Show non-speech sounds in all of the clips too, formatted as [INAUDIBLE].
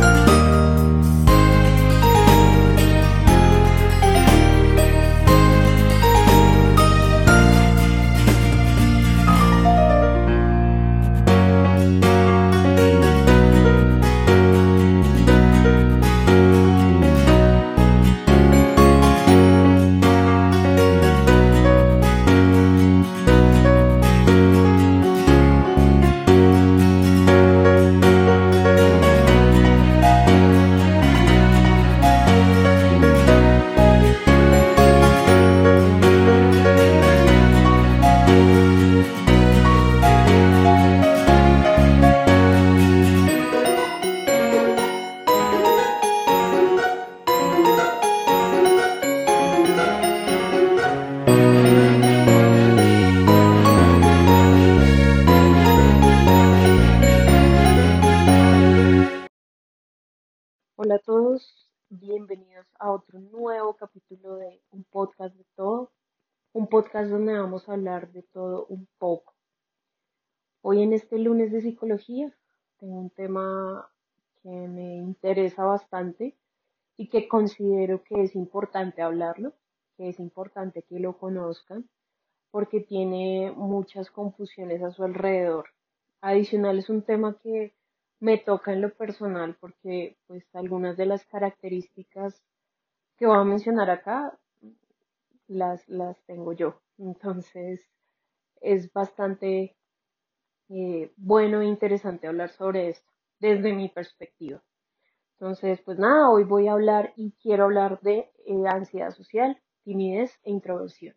あ! Donde vamos a hablar de todo un poco. Hoy en este lunes de psicología tengo un tema que me interesa bastante y que considero que es importante hablarlo, que es importante que lo conozcan, porque tiene muchas confusiones a su alrededor. Adicional es un tema que me toca en lo personal porque pues algunas de las características que voy a mencionar acá las, las tengo yo. Entonces es bastante eh, bueno e interesante hablar sobre esto desde mi perspectiva. Entonces, pues nada, hoy voy a hablar y quiero hablar de eh, ansiedad social, timidez e introversión.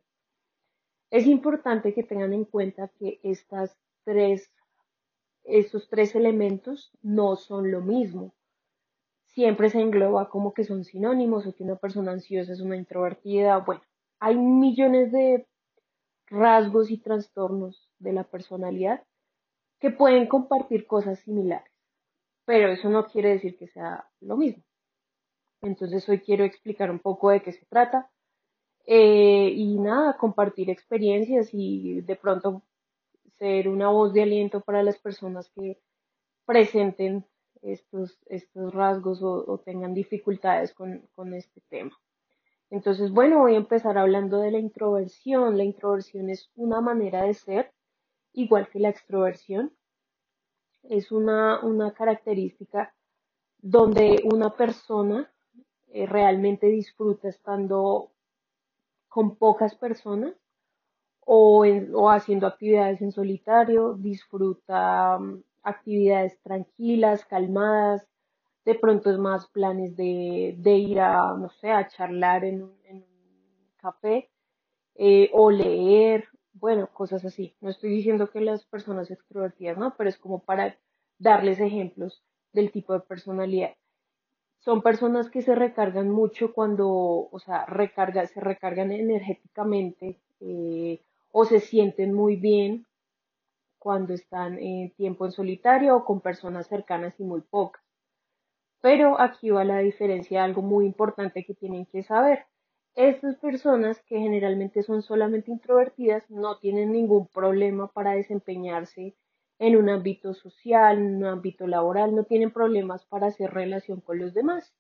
Es importante que tengan en cuenta que estas tres estos tres elementos no son lo mismo. Siempre se engloba como que son sinónimos o que una persona ansiosa es una introvertida. Bueno, hay millones de rasgos y trastornos de la personalidad que pueden compartir cosas similares, pero eso no quiere decir que sea lo mismo. Entonces hoy quiero explicar un poco de qué se trata eh, y nada, compartir experiencias y de pronto ser una voz de aliento para las personas que presenten estos, estos rasgos o, tengan dificultades con, con este tema. Entonces, bueno, voy a empezar hablando de la introversión. La introversión es una manera de ser, igual que la extroversión. Es una, una característica donde una persona eh, realmente disfruta estando con pocas personas o, o haciendo actividades en solitario, disfruta mm, actividades tranquilas, calmadas, de pronto es más planes de, de ir a, no sé, a charlar en un, en un café eh, o leer, bueno, cosas así. No estoy diciendo que las personas extrovertidas, ¿no? Pero es como para darles ejemplos del tipo de personalidad. Son personas que se recargan mucho cuando, o sea, recarga, se recargan energéticamente eh, o se sienten muy bien cuando están en tiempo en solitario o con personas cercanas y muy pocas. Pero aquí va la diferencia, algo muy importante que tienen que saber. Estas personas que generalmente son solamente introvertidas no tienen ningún problema para desempeñarse en un ámbito social, en un ámbito laboral, no tienen problemas para hacer relación con los demás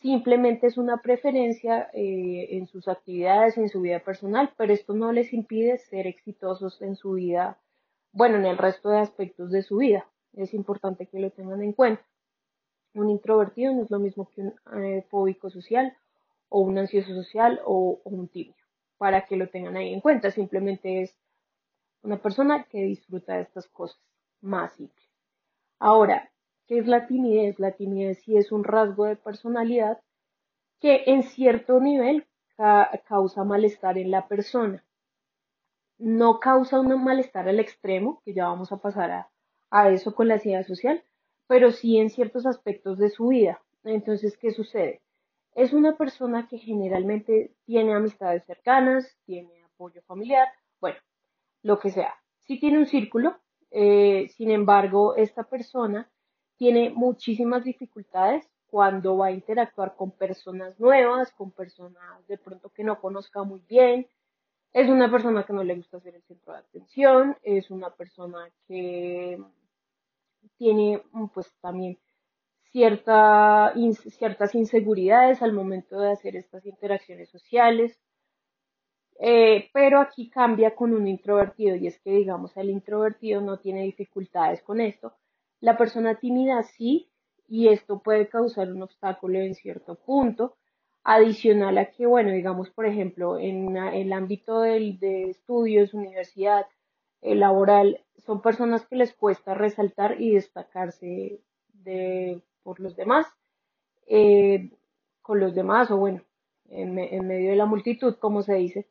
simplemente es una preferencia eh, en sus actividades, en su vida personal, pero esto no les impide ser exitosos en su vida, bueno, en el resto de aspectos de su vida. Es importante que lo tengan en cuenta. Un introvertido no es lo mismo que un eh, fóbico social o un ansioso social o, un tímido, para que lo tengan ahí en cuenta. Simplemente es una persona que disfruta de estas cosas más simples. Ahora, ¿Qué es la timidez? La timidez sí es un rasgo de personalidad que en cierto nivel causa malestar en la persona. No causa un malestar al extremo, que ya vamos a pasar a, a eso con la ansiedad social, pero sí en ciertos aspectos de su vida. Entonces, ¿qué sucede? Es una persona que generalmente tiene amistades cercanas, tiene apoyo familiar, bueno, lo que sea. Sí tiene un círculo, eh, sin embargo, esta persona tiene muchísimas dificultades cuando va a interactuar con personas nuevas, con personas de pronto que no conozca muy bien. Es una persona que no le gusta ser el centro de atención, es una persona que tiene pues también cierta, ciertas inseguridades al momento de hacer estas interacciones sociales. Eh, pero aquí cambia con un introvertido y es que digamos el introvertido no tiene dificultades con esto, la persona tímida sí, y esto puede causar un obstáculo en cierto punto. Adicional a que, bueno, digamos, por ejemplo, en el ámbito del, de estudios, universidad, laboral, son personas que les cuesta resaltar y destacarse de, por los demás, eh, con los demás, o bueno, en, en, medio de la multitud, como se dice.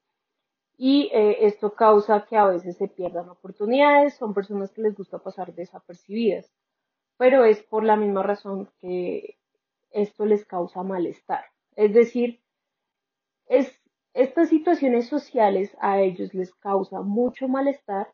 Y eh, esto causa que a veces se pierdan oportunidades, son personas que les gusta pasar desapercibidas pero es por la misma razón que esto les causa malestar. Es decir, es, estas situaciones sociales a ellos les causa mucho malestar,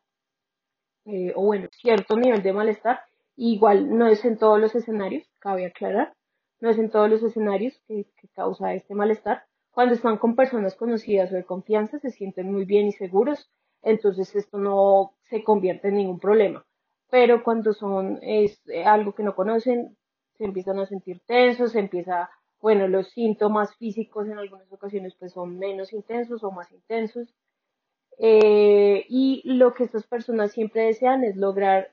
eh, o bueno, cierto nivel de malestar, igual no es en todos los escenarios, cabe aclarar, no es en todos los escenarios que, que causa este malestar. Cuando están con personas conocidas o de confianza, se sienten muy bien y seguros, entonces esto no se convierte en ningún problema. Pero cuando son es eh, algo que no conocen, se empiezan a sentir tensos, se empieza, bueno, los síntomas físicos en algunas ocasiones pues son menos intensos o más intensos. Eh, y lo que estas personas siempre desean es lograr,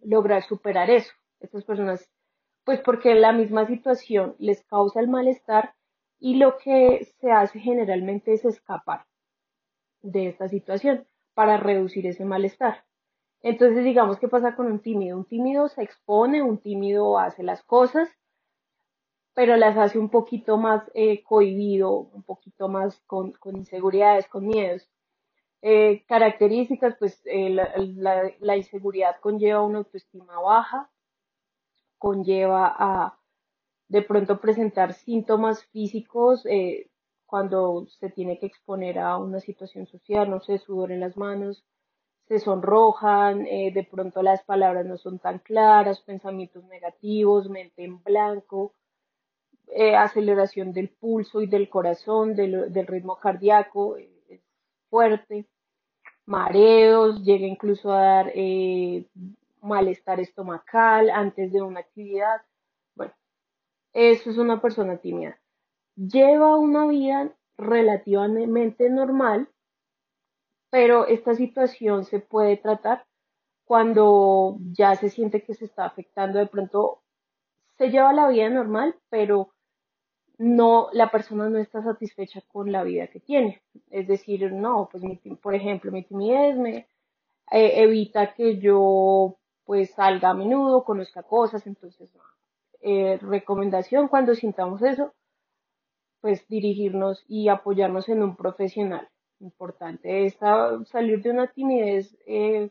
lograr superar eso. Estas personas, pues porque la misma situación les causa el malestar y lo que se hace generalmente es escapar de esta situación para reducir ese malestar. Entonces, digamos, ¿qué pasa con un tímido? Un tímido se expone, un tímido hace las cosas, pero las hace un poquito más eh, cohibido, un poquito más con, con inseguridades, con miedos. Eh, características, pues eh, la, la, inseguridad conlleva una autoestima baja, conlleva a de pronto presentar síntomas físicos eh, cuando se tiene que exponer a una situación social, no sé, sudor en las manos, se sonrojan, de pronto las palabras no son tan claras, pensamientos negativos, mente en blanco, aceleración del pulso y del corazón, del, del ritmo cardíaco fuerte mareos, llega incluso a dar eh, malestar estomacal antes de una actividad. Bueno, eso es una persona tímida. Lleva una vida relativamente normal, pero esta situación se puede tratar cuando ya se siente que se está afectando. De pronto se lleva la vida normal, pero no, la persona no está satisfecha con la vida que tiene. Es decir, no, pues por ejemplo, mi timidez me eh, evita que yo pues salga a menudo, conozca cosas, entonces, eh, recomendación cuando sintamos eso, pues dirigirnos y apoyarnos en un profesional. Importante, esta, salir de una timidez, eh,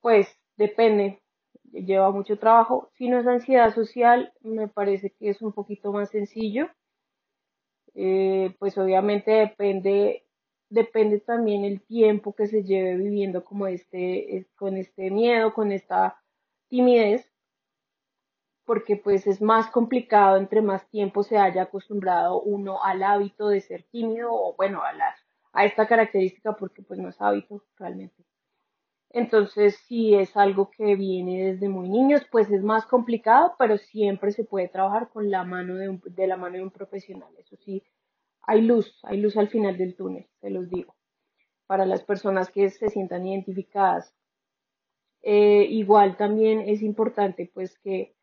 pues depende, lleva mucho trabajo. Si no es ansiedad social, me parece que es un poquito más sencillo. Eh, pues obviamente depende, depende también el tiempo que se lleve viviendo como este, con este miedo, con esta timidez, porque pues es más complicado entre más tiempo se haya acostumbrado uno al hábito de ser tímido o bueno, a, la, a esta característica porque pues no es hábito realmente. Entonces, si es algo que viene desde muy niños, pues es más complicado, pero siempre se puede trabajar con la mano de, de la mano de un profesional. Eso sí, hay luz, hay luz al final del túnel, se los digo, para las personas que se sientan identificadas. Eh, igual también es importante pues que,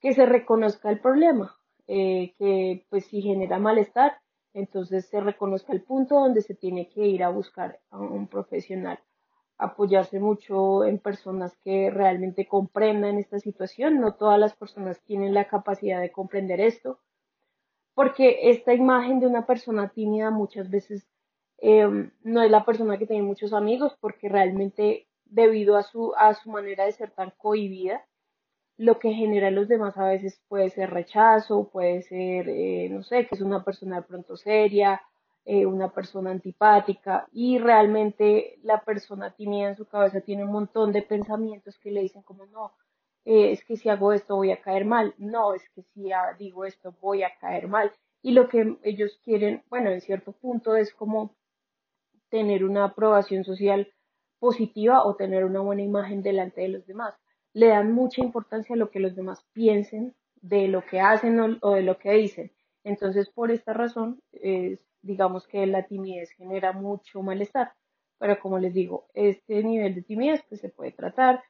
que se reconozca el problema, eh, que pues si genera malestar, entonces se reconozca el punto donde se tiene que ir a buscar a un profesional apoyarse mucho en personas que realmente comprendan esta situación. No todas las personas tienen la capacidad de comprender esto, porque esta imagen de una persona tímida muchas veces em, no es la persona que tiene muchos amigos, porque realmente debido a su, a su manera de ser tan cohibida, lo que genera en los demás a veces puede ser rechazo, puede ser, eh, no sé, que es una persona de pronto seria, eh, una persona antipática y realmente la persona tímida en su cabeza tiene un montón de pensamientos que le dicen como no, eh, es que si hago esto voy a caer mal, no, es que si digo esto voy a caer mal y lo que ellos quieren, bueno, en cierto punto es como tener una aprobación social positiva o tener una buena imagen delante de los demás. Le dan mucha importancia a lo que los demás piensen de lo que hacen o, o de lo que dicen. Entonces, por esta razón, es digamos que la timidez genera mucho malestar. Pero como les digo, este nivel de timidez pues, se puede tratar,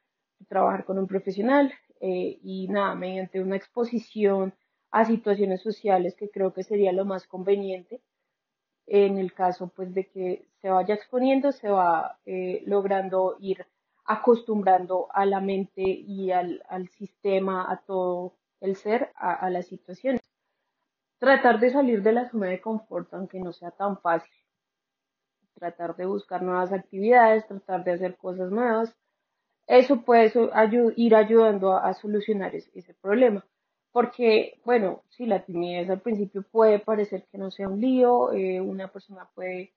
trabajar con un profesional eh, y nada, mediante una exposición a situaciones sociales que creo que sería lo más conveniente. En el caso pues de que se vaya exponiendo, se va eh, logrando ir acostumbrando a la mente y al, al sistema, a todo el ser, a, a las situaciones tratar de salir de la zona de confort, aunque no sea tan fácil. Tratar de buscar nuevas actividades, tratar de hacer cosas nuevas. Eso puede ir ayudando a, solucionar ese, problema. Porque, bueno, si la timidez al principio puede parecer que no sea un lío, eh, una persona puede,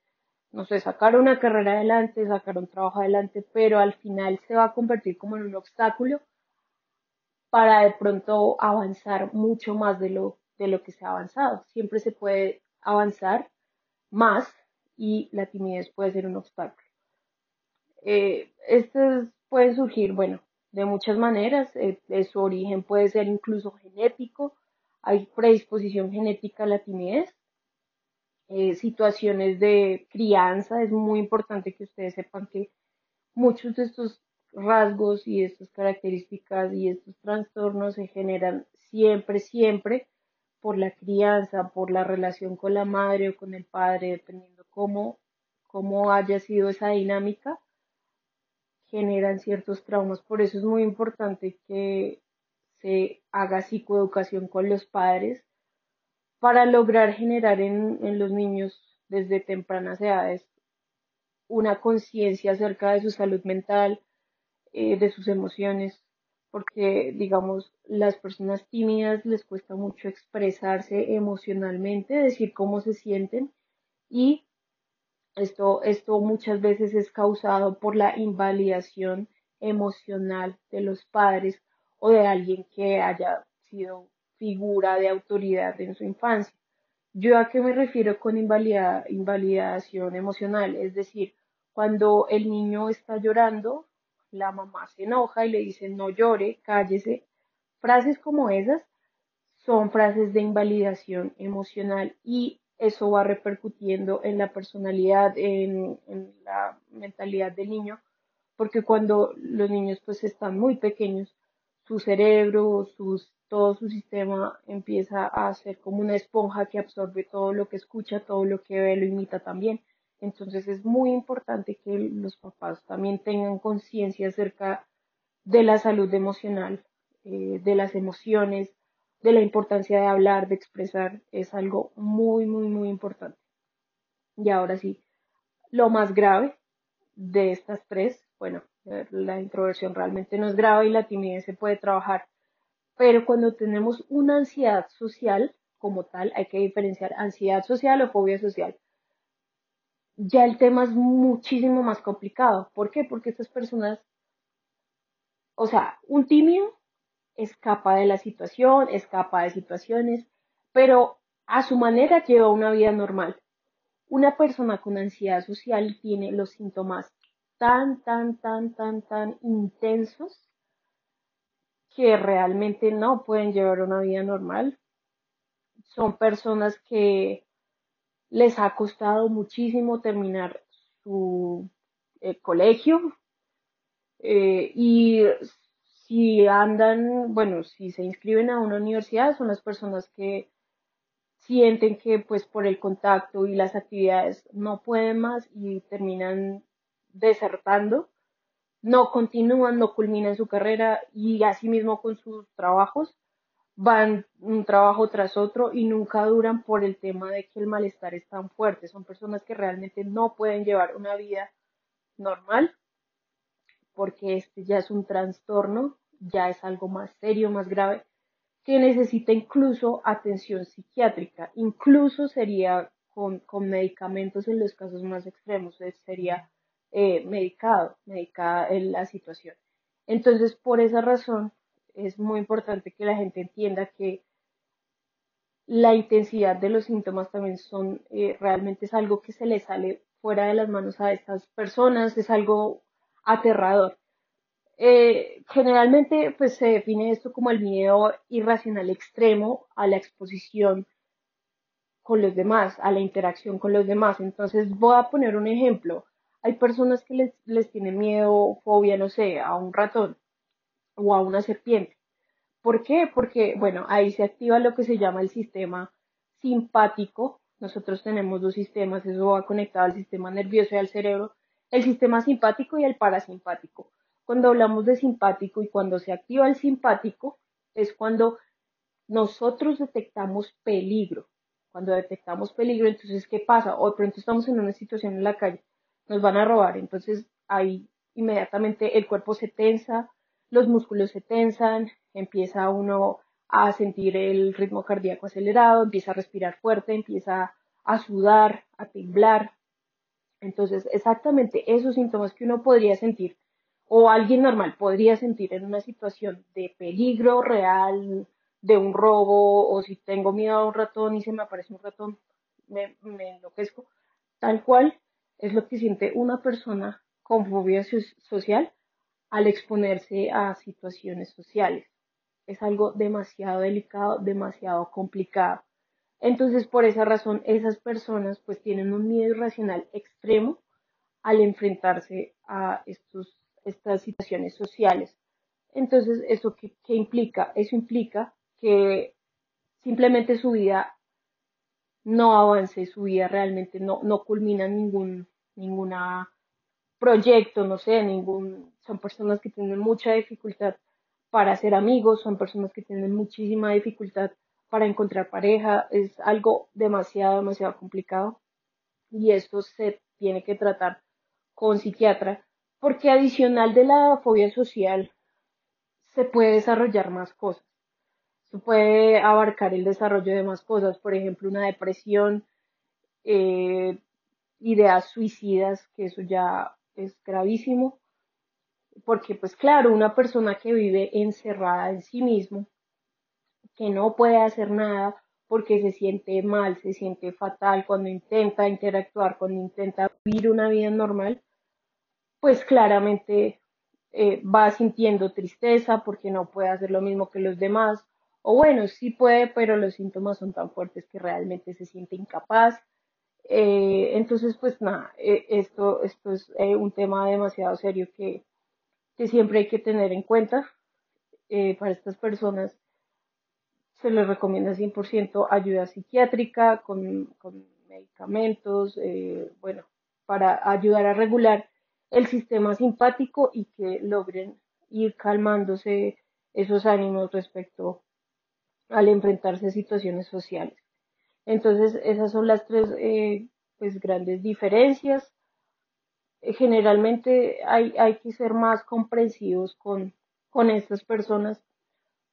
no sé, sacar una carrera adelante, sacar un trabajo adelante, pero al final se va a convertir como en un obstáculo para de pronto avanzar mucho más de lo, de lo que se ha avanzado. Siempre se puede avanzar más y la timidez puede ser un obstáculo. Eh, estos pueden surgir, bueno, de muchas maneras. Eh, su origen puede ser incluso genético. Hay predisposición genética a la timidez. Eh, situaciones de crianza. Es muy importante que ustedes sepan que muchos de estos rasgos y estas características y estos trastornos se generan siempre, siempre por la crianza, por la relación con la madre o con el padre, dependiendo cómo, cómo haya sido esa dinámica, generan ciertos traumas. Por eso es muy importante que se haga psicoeducación con los padres para lograr generar en, en los niños desde tempranas edades una conciencia acerca de su salud mental, eh, de sus emociones, porque digamos, las personas tímidas les cuesta mucho expresarse emocionalmente, decir cómo se sienten y esto, esto muchas veces es causado por la invalidación emocional de los padres o de alguien que haya sido figura de autoridad en su infancia. ¿Yo a qué me refiero con invalidación emocional? Es decir, cuando el niño está llorando, la mamá se enoja y le dice no llore, cállese. Frases como esas son frases de invalidación emocional y eso va repercutiendo en la personalidad, en, la mentalidad del niño, porque cuando los niños pues están muy pequeños, su cerebro, sus, todo su sistema empieza a ser como una esponja que absorbe todo lo que escucha, todo lo que ve, lo imita también. Entonces es muy importante que los papás también tengan conciencia acerca de la salud emocional, eh, de las emociones, de la importancia de hablar, de expresar. Es algo muy, muy, muy importante. Y ahora sí, lo más grave de estas tres, bueno, la introversión realmente no es grave y la timidez se puede trabajar, pero cuando tenemos una ansiedad social como tal, hay que diferenciar ansiedad social o fobia social ya el tema es muchísimo más complicado. ¿Por qué? Porque estas personas, o sea, un tímido escapa de la situación, escapa de situaciones, pero a su manera lleva una vida normal. Una persona con ansiedad social tiene los síntomas tan, tan, tan, tan, tan intensos que realmente no pueden llevar una vida normal. Son personas que les ha costado muchísimo terminar su eh, colegio eh, y si andan, bueno, si se inscriben a una universidad son las personas que sienten que pues por el contacto y las actividades no pueden más y terminan desertando, no continúan, no culminan su carrera y asimismo con sus trabajos van un trabajo tras otro y nunca duran por el tema de que el malestar es tan fuerte. Son personas que realmente no pueden llevar una vida normal porque este ya es un trastorno, ya es algo más serio, más grave, que necesita incluso atención psiquiátrica. Incluso sería con, medicamentos en los casos más extremos, sería eh, medicado, medicada en la situación. Entonces, por esa razón, es muy importante que la gente entienda que la intensidad de los síntomas también son, eh, realmente es algo que se le sale fuera de las manos a estas personas, es algo aterrador. Eh, generalmente pues se define esto como el miedo irracional extremo a la exposición con los demás, a la interacción con los demás. Entonces voy a poner un ejemplo. Hay personas que les, les tienen miedo, fobia, no sé, a un ratón o a una serpiente. ¿Por qué? Porque, bueno, ahí se activa lo que se llama el sistema simpático. Nosotros tenemos dos sistemas, eso va conectado al sistema nervioso y al cerebro, el sistema simpático y el parasimpático. Cuando hablamos de simpático y cuando se activa el simpático, es cuando nosotros detectamos peligro. Cuando detectamos peligro, entonces, ¿qué pasa? De pronto estamos en una situación en la calle, nos van a robar, entonces ahí inmediatamente el cuerpo se tensa, los músculos se tensan, empieza uno a sentir el ritmo cardíaco acelerado, empieza a respirar fuerte, empieza a sudar, a temblar. Entonces, exactamente esos síntomas que uno podría sentir o alguien normal podría sentir en una situación de peligro real, de un robo, o si tengo miedo a un ratón y se me aparece un ratón, me, enloquezco, tal cual es lo que siente una persona con fobia social al exponerse a situaciones sociales. Es algo demasiado delicado, demasiado complicado. Entonces, por esa razón, esas personas pues tienen un miedo irracional extremo al enfrentarse a estos, estas situaciones sociales. Entonces, ¿eso qué, implica? Eso implica que simplemente su vida no avance, su vida realmente no, no culmina ningún ninguna proyecto, no sé, ningún, son personas que tienen mucha dificultad para ser amigos, son personas que tienen muchísima dificultad para encontrar pareja, es algo demasiado, demasiado complicado y esto se tiene que tratar con psiquiatra porque adicional de la fobia social se puede desarrollar más cosas. Se puede abarcar el desarrollo de más cosas, por ejemplo, una depresión, eh, ideas suicidas, que eso ya es gravísimo, porque pues claro, una persona que vive encerrada en sí mismo, que no puede hacer nada porque se siente mal, se siente fatal cuando intenta interactuar, cuando intenta vivir una vida normal, pues claramente eh, va sintiendo tristeza porque no puede hacer lo mismo que los demás, o bueno, sí puede, pero los síntomas son tan fuertes que realmente se siente incapaz. Eh, entonces, pues nada, eh, esto, esto es un tema demasiado serio que, que, siempre hay que tener en cuenta. para estas personas se les recomienda 100% ayuda psiquiátrica con, con medicamentos, bueno, para ayudar a regular el sistema simpático y que logren ir calmándose esos ánimos respecto al enfrentarse a situaciones sociales. Entonces, esas son las tres eh, pues, grandes diferencias. Eh, generalmente hay, hay, que ser más comprensivos con, con estas personas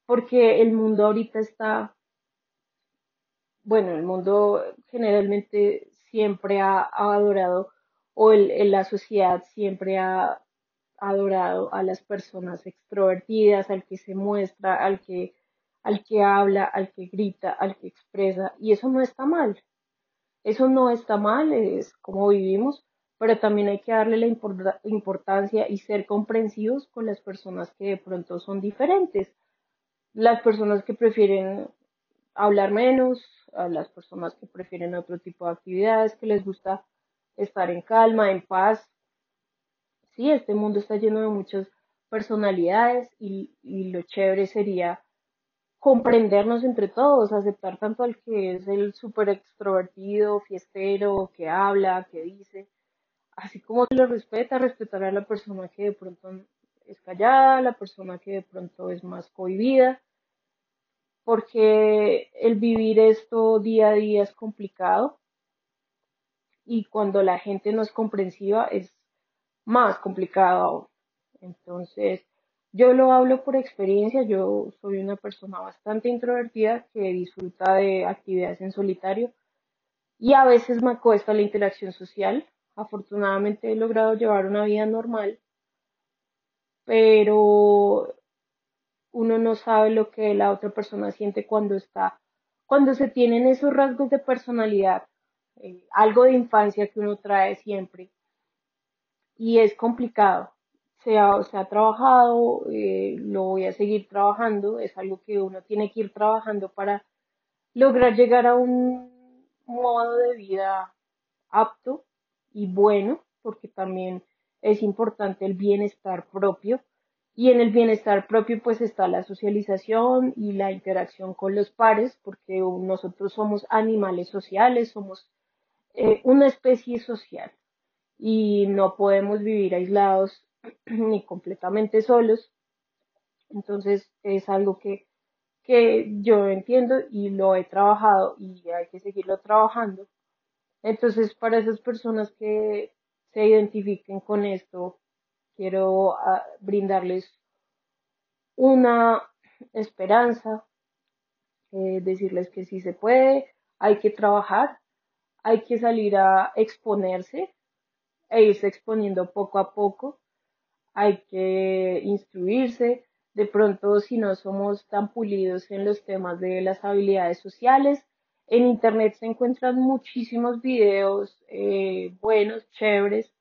porque el mundo ahorita está, bueno, el mundo generalmente siempre ha, adorado o el, la sociedad siempre ha adorado a las personas extrovertidas, al que se muestra, al que al que habla, al que grita, al que expresa, y eso no está mal. Eso no está mal, es como vivimos, pero también hay que darle la importancia y ser comprensivos con las personas que de pronto son diferentes. Las personas que prefieren hablar menos, a las personas que prefieren otro tipo de actividades, que les gusta estar en calma, en paz. Sí, este mundo está lleno de muchas personalidades y, lo chévere sería comprendernos entre todos, aceptar tanto al que es el súper extrovertido, fiestero, que habla, que dice, así como lo respeta, respetar a la persona que de pronto es callada, la persona que de pronto es más cohibida, porque el vivir esto día a día es complicado y cuando la gente no es comprensiva es más complicado Entonces, yo lo hablo por experiencia, yo soy una persona bastante introvertida que disfruta de actividades en solitario y a veces me cuesta la interacción social. Afortunadamente he logrado llevar una vida normal, pero uno no sabe lo que la otra persona siente cuando está, cuando se tienen esos rasgos de personalidad, eh, algo de infancia que uno trae siempre. Y es complicado. Se ha, se ha trabajado, eh, lo voy a seguir trabajando, es algo que uno tiene que ir trabajando para lograr llegar a un modo de vida apto y bueno, porque también es importante el bienestar propio y en el bienestar propio pues está la socialización y la interacción con los pares, porque nosotros somos animales sociales, somos eh, una especie social y no podemos vivir aislados [CLEARS THROAT] ni completamente solos. Entonces es algo que, que yo entiendo y lo he trabajado y hay que seguirlo trabajando. Entonces para esas personas que se identifiquen con esto, quiero ah, brindarles una esperanza, eh, decirles que sí se puede, hay que trabajar, hay que salir a exponerse e irse exponiendo poco a poco hay que instruirse. De pronto, si no somos tan pulidos en los temas de las habilidades sociales, en Internet se encuentran muchísimos videos eh, buenos, chéveres,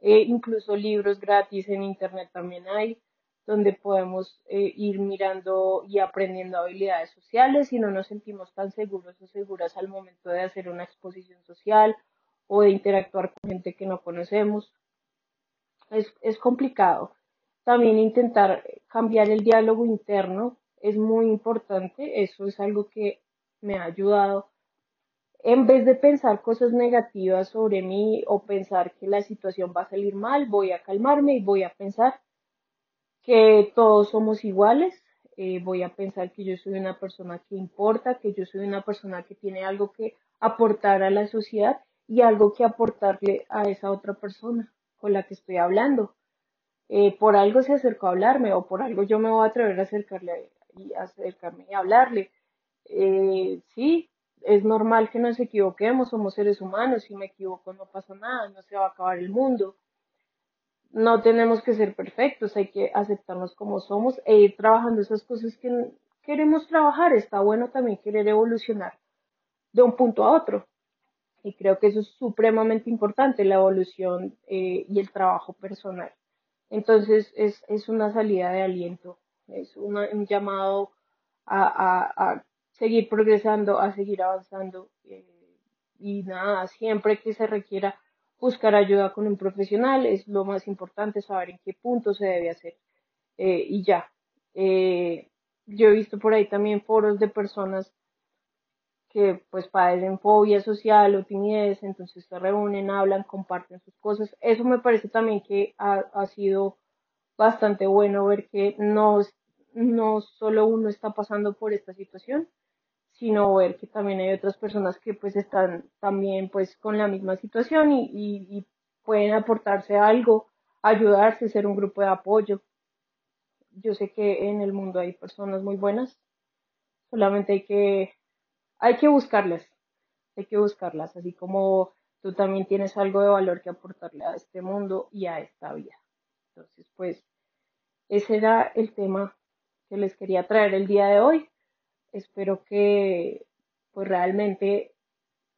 e incluso libros gratis en Internet también hay, donde podemos eh, ir mirando y aprendiendo habilidades sociales y no nos sentimos tan seguros o seguras al momento de hacer una exposición social o de interactuar con gente que no conocemos. Es, es complicado. También intentar cambiar el diálogo interno es muy importante. Eso es algo que me ha ayudado. En vez de pensar cosas negativas sobre mí o pensar que la situación va a salir mal, voy a calmarme y voy a pensar que todos somos iguales. Eh, voy a pensar que yo soy una persona que importa, que yo soy una persona que tiene algo que aportar a la sociedad y algo que aportarle a esa otra persona con la que estoy hablando. Eh, por algo se acercó a hablarme o por algo yo me voy a atrever a acercarle y acercarme y hablarle. Eh, sí, es normal que nos equivoquemos, somos seres humanos, si me equivoco no pasa nada, no se va a acabar el mundo. No tenemos que ser perfectos, hay que aceptarnos como somos e ir trabajando esas cosas que queremos trabajar. Está bueno también querer evolucionar de un punto a otro. Y creo que eso es supremamente importante, la evolución eh, y el trabajo personal. Entonces es, es una salida de aliento, es un llamado a, a, seguir progresando, a seguir avanzando. Eh, y nada, siempre que se requiera buscar ayuda con un profesional es lo más importante, saber en qué punto se debe hacer. Eh, y ya. yo he visto por ahí también foros de personas que pues padecen fobia social o timidez, entonces se reúnen, hablan, comparten sus cosas. Eso me parece también que ha, ha sido bastante bueno ver que no, no solo uno está pasando por esta situación, sino ver que también hay otras personas que pues están también pues con la misma situación y, pueden aportarse algo, ayudarse, ser un grupo de apoyo. Yo sé que en el mundo hay personas muy buenas, solamente hay que hay que buscarlas, hay que buscarlas, así como tú también tienes algo de valor que aportarle a este mundo y a esta vida. Entonces, pues, ese era el tema que les quería traer el día de hoy. Espero que, pues, realmente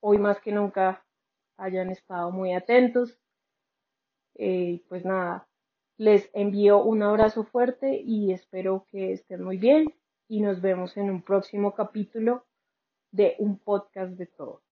hoy más que nunca hayan estado muy atentos. Eh, pues nada, les envío un abrazo fuerte y espero que estén muy bien y nos vemos en un próximo capítulo de un podcast de todo.